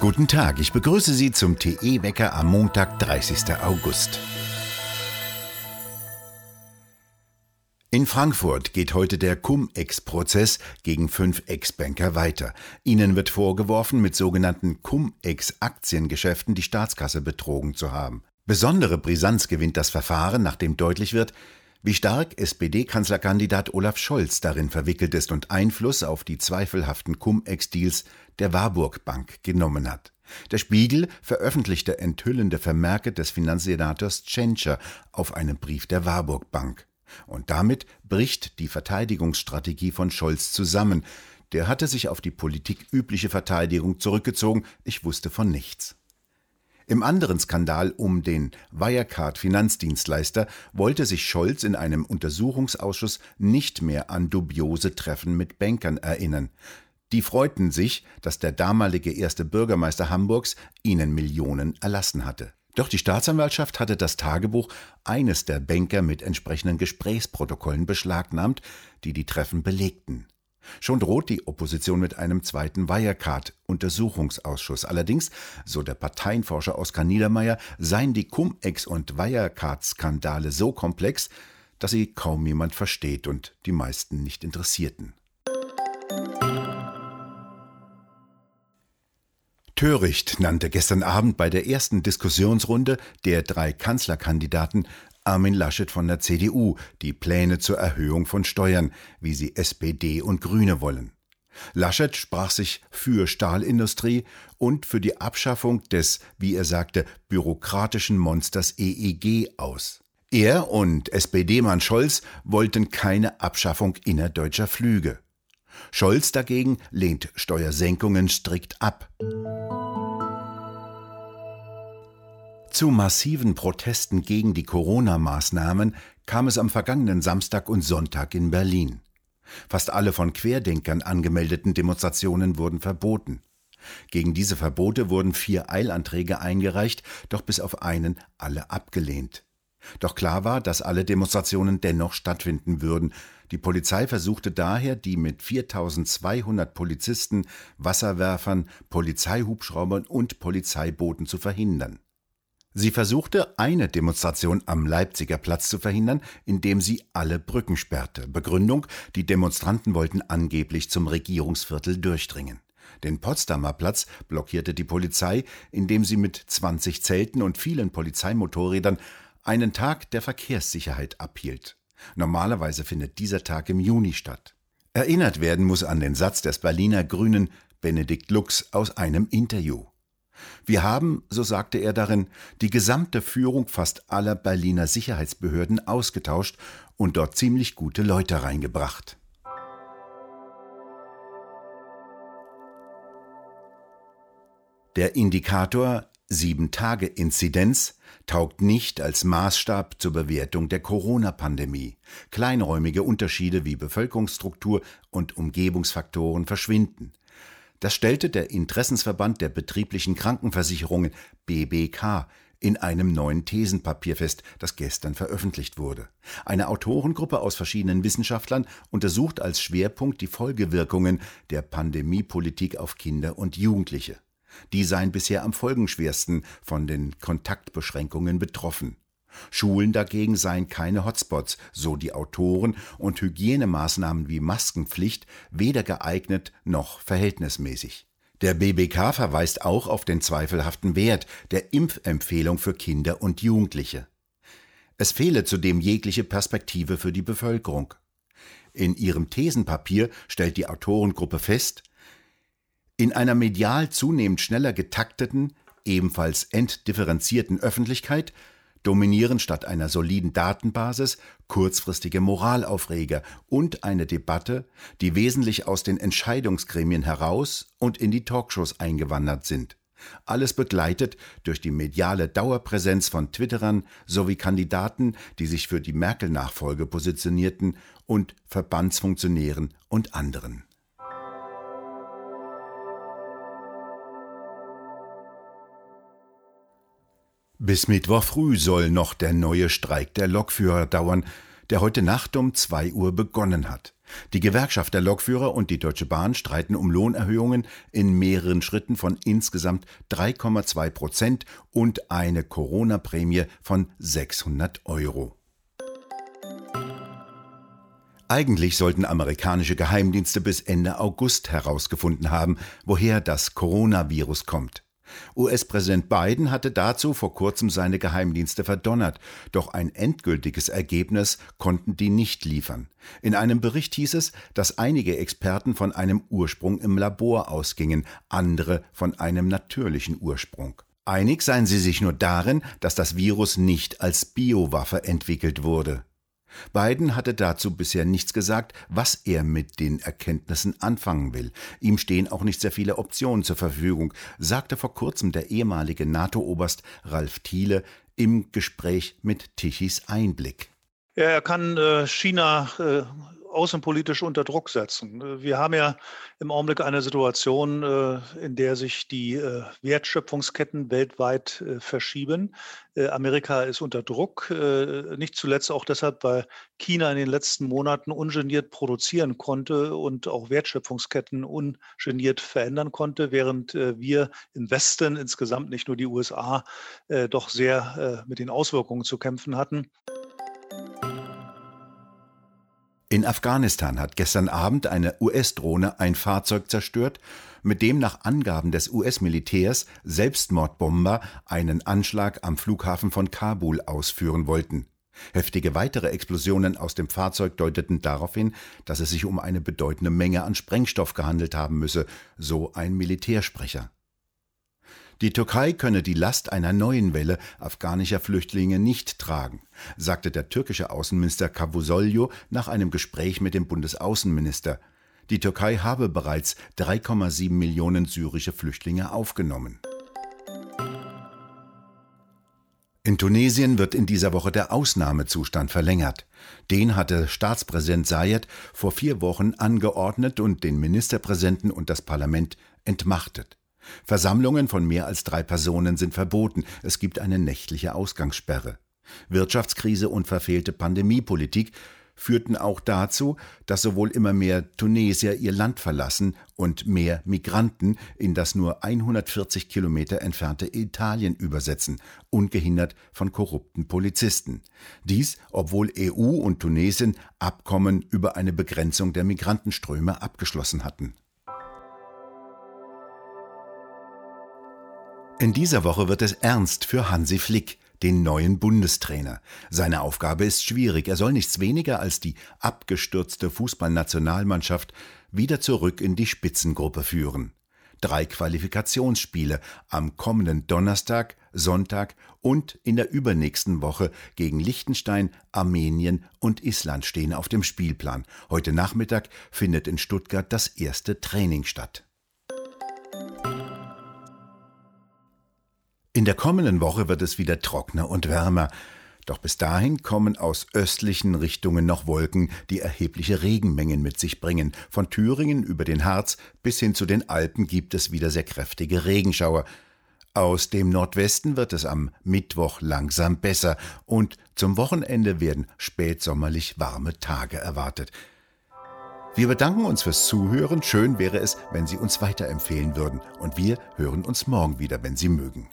Guten Tag, ich begrüße Sie zum TE-Wecker am Montag, 30. August. In Frankfurt geht heute der Cum-Ex-Prozess gegen fünf Ex-Banker weiter. Ihnen wird vorgeworfen, mit sogenannten Cum-Ex-Aktiengeschäften die Staatskasse betrogen zu haben. Besondere Brisanz gewinnt das Verfahren, nachdem deutlich wird, wie stark SPD-Kanzlerkandidat Olaf Scholz darin verwickelt ist und Einfluss auf die zweifelhaften Cum-Ex-Deals der Warburg Bank genommen hat. Der Spiegel veröffentlichte enthüllende Vermerke des Finanzsenators Tschentscher auf einem Brief der Warburg Bank. Und damit bricht die Verteidigungsstrategie von Scholz zusammen. Der hatte sich auf die politikübliche Verteidigung zurückgezogen, ich wusste von nichts. Im anderen Skandal um den Wirecard-Finanzdienstleister wollte sich Scholz in einem Untersuchungsausschuss nicht mehr an dubiose Treffen mit Bankern erinnern. Die freuten sich, dass der damalige erste Bürgermeister Hamburgs ihnen Millionen erlassen hatte. Doch die Staatsanwaltschaft hatte das Tagebuch eines der Banker mit entsprechenden Gesprächsprotokollen beschlagnahmt, die die Treffen belegten. Schon droht die Opposition mit einem zweiten Wirecard-Untersuchungsausschuss. Allerdings, so der Parteienforscher Oskar Niedermeyer, seien die Cum-Ex- und Wirecard-Skandale so komplex, dass sie kaum jemand versteht und die meisten nicht interessierten. Töricht nannte gestern Abend bei der ersten Diskussionsrunde der drei Kanzlerkandidaten Armin Laschet von der CDU die Pläne zur Erhöhung von Steuern, wie sie SPD und Grüne wollen. Laschet sprach sich für Stahlindustrie und für die Abschaffung des, wie er sagte, bürokratischen Monsters EEG aus. Er und SPD-Mann Scholz wollten keine Abschaffung innerdeutscher Flüge. Scholz dagegen lehnt Steuersenkungen strikt ab. Zu massiven Protesten gegen die Corona-Maßnahmen kam es am vergangenen Samstag und Sonntag in Berlin. Fast alle von Querdenkern angemeldeten Demonstrationen wurden verboten. Gegen diese Verbote wurden vier Eilanträge eingereicht, doch bis auf einen alle abgelehnt. Doch klar war, dass alle Demonstrationen dennoch stattfinden würden. Die Polizei versuchte daher, die mit 4200 Polizisten, Wasserwerfern, Polizeihubschraubern und Polizeibooten zu verhindern. Sie versuchte, eine Demonstration am Leipziger Platz zu verhindern, indem sie alle Brücken sperrte. Begründung, die Demonstranten wollten angeblich zum Regierungsviertel durchdringen. Den Potsdamer Platz blockierte die Polizei, indem sie mit 20 Zelten und vielen Polizeimotorrädern einen Tag der Verkehrssicherheit abhielt. Normalerweise findet dieser Tag im Juni statt. Erinnert werden muss an den Satz des Berliner Grünen Benedikt Lux aus einem Interview. Wir haben, so sagte er darin, die gesamte Führung fast aller Berliner Sicherheitsbehörden ausgetauscht und dort ziemlich gute Leute reingebracht. Der Indikator 7-Tage-Inzidenz taugt nicht als Maßstab zur Bewertung der Corona-Pandemie. Kleinräumige Unterschiede wie Bevölkerungsstruktur und Umgebungsfaktoren verschwinden. Das stellte der Interessensverband der betrieblichen Krankenversicherungen BBK in einem neuen Thesenpapier fest, das gestern veröffentlicht wurde. Eine Autorengruppe aus verschiedenen Wissenschaftlern untersucht als Schwerpunkt die Folgewirkungen der Pandemiepolitik auf Kinder und Jugendliche. Die seien bisher am folgenschwersten von den Kontaktbeschränkungen betroffen. Schulen dagegen seien keine Hotspots, so die Autoren, und Hygienemaßnahmen wie Maskenpflicht weder geeignet noch verhältnismäßig. Der BBK verweist auch auf den zweifelhaften Wert der Impfempfehlung für Kinder und Jugendliche. Es fehle zudem jegliche Perspektive für die Bevölkerung. In ihrem Thesenpapier stellt die Autorengruppe fest, in einer medial zunehmend schneller getakteten, ebenfalls entdifferenzierten Öffentlichkeit dominieren statt einer soliden Datenbasis kurzfristige Moralaufreger und eine Debatte, die wesentlich aus den Entscheidungsgremien heraus und in die Talkshows eingewandert sind. Alles begleitet durch die mediale Dauerpräsenz von Twitterern sowie Kandidaten, die sich für die Merkel-Nachfolge positionierten und Verbandsfunktionären und anderen. Bis Mittwoch früh soll noch der neue Streik der Lokführer dauern. der heute Nacht um 2 Uhr begonnen hat. Die Gewerkschaft der Lokführer und die Deutsche Bahn streiten um Lohnerhöhungen in mehreren Schritten von insgesamt 3,2 Prozent und eine Corona-Prämie von 600 Euro. Eigentlich sollten amerikanische Geheimdienste bis Ende August herausgefunden haben, woher das Coronavirus kommt. US-Präsident Biden hatte dazu vor kurzem seine Geheimdienste verdonnert, doch ein endgültiges Ergebnis konnten die nicht liefern. In einem Bericht hieß es, dass einige Experten von einem Ursprung im Labor ausgingen, andere von einem natürlichen Ursprung. Einig seien sie sich nur darin, dass das Virus nicht als Biowaffe entwickelt wurde. Biden hatte dazu bisher nichts gesagt, was er mit den Erkenntnissen anfangen will. Ihm stehen auch nicht sehr viele Optionen zur Verfügung, sagte vor kurzem der ehemalige NATO-Oberst Ralf Thiele im Gespräch mit Tichys Einblick. Er kann äh, China äh, außenpolitisch unter Druck setzen. Wir haben ja im Augenblick eine Situation, äh, in der sich die äh, Wertschöpfungsketten weltweit äh, verschieben. Amerika ist unter Druck, nicht zuletzt auch deshalb, weil China in den letzten Monaten ungeniert produzieren konnte und auch Wertschöpfungsketten ungeniert verändern konnte, während wir im Westen insgesamt, nicht nur die USA, doch sehr mit den Auswirkungen zu kämpfen hatten. In Afghanistan hat gestern Abend eine US-Drohne ein Fahrzeug zerstört, mit dem nach Angaben des US-Militärs Selbstmordbomber einen Anschlag am Flughafen von Kabul ausführen wollten. Heftige weitere Explosionen aus dem Fahrzeug deuteten darauf hin, dass es sich um eine bedeutende Menge an Sprengstoff gehandelt haben müsse, so ein Militärsprecher. Die Türkei könne die Last einer neuen Welle afghanischer Flüchtlinge nicht tragen, sagte der türkische Außenminister Cavusoglu nach einem Gespräch mit dem Bundesaußenminister. Die Türkei habe bereits 3,7 Millionen syrische Flüchtlinge aufgenommen. In Tunesien wird in dieser Woche der Ausnahmezustand verlängert. Den hatte Staatspräsident Sayed vor vier Wochen angeordnet und den Ministerpräsidenten und das Parlament entmachtet. Versammlungen von mehr als drei Personen sind verboten. Es gibt eine nächtliche Ausgangssperre. Wirtschaftskrise und verfehlte Pandemiepolitik führten auch dazu, dass sowohl immer mehr Tunesier ihr Land verlassen und mehr Migranten in das nur 140 Kilometer entfernte Italien übersetzen, ungehindert von korrupten Polizisten. Dies, obwohl EU und Tunesien Abkommen über eine Begrenzung der Migrantenströme abgeschlossen hatten. In dieser Woche wird es ernst für Hansi Flick, den neuen Bundestrainer. Seine Aufgabe ist schwierig. Er soll nichts weniger als die abgestürzte Fußballnationalmannschaft wieder zurück in die Spitzengruppe führen. Drei Qualifikationsspiele am kommenden Donnerstag, Sonntag und in der übernächsten Woche gegen Liechtenstein, Armenien und Island stehen auf dem Spielplan. Heute Nachmittag findet in Stuttgart das erste Training statt. In der kommenden Woche wird es wieder trockener und wärmer. Doch bis dahin kommen aus östlichen Richtungen noch Wolken, die erhebliche Regenmengen mit sich bringen. Von Thüringen über den Harz bis hin zu den Alpen gibt es wieder sehr kräftige Regenschauer. Aus dem Nordwesten wird es am Mittwoch langsam besser und zum Wochenende werden spätsommerlich warme Tage erwartet. Wir bedanken uns fürs Zuhören. Schön wäre es, wenn Sie uns weiterempfehlen würden. Und wir hören uns morgen wieder, wenn Sie mögen.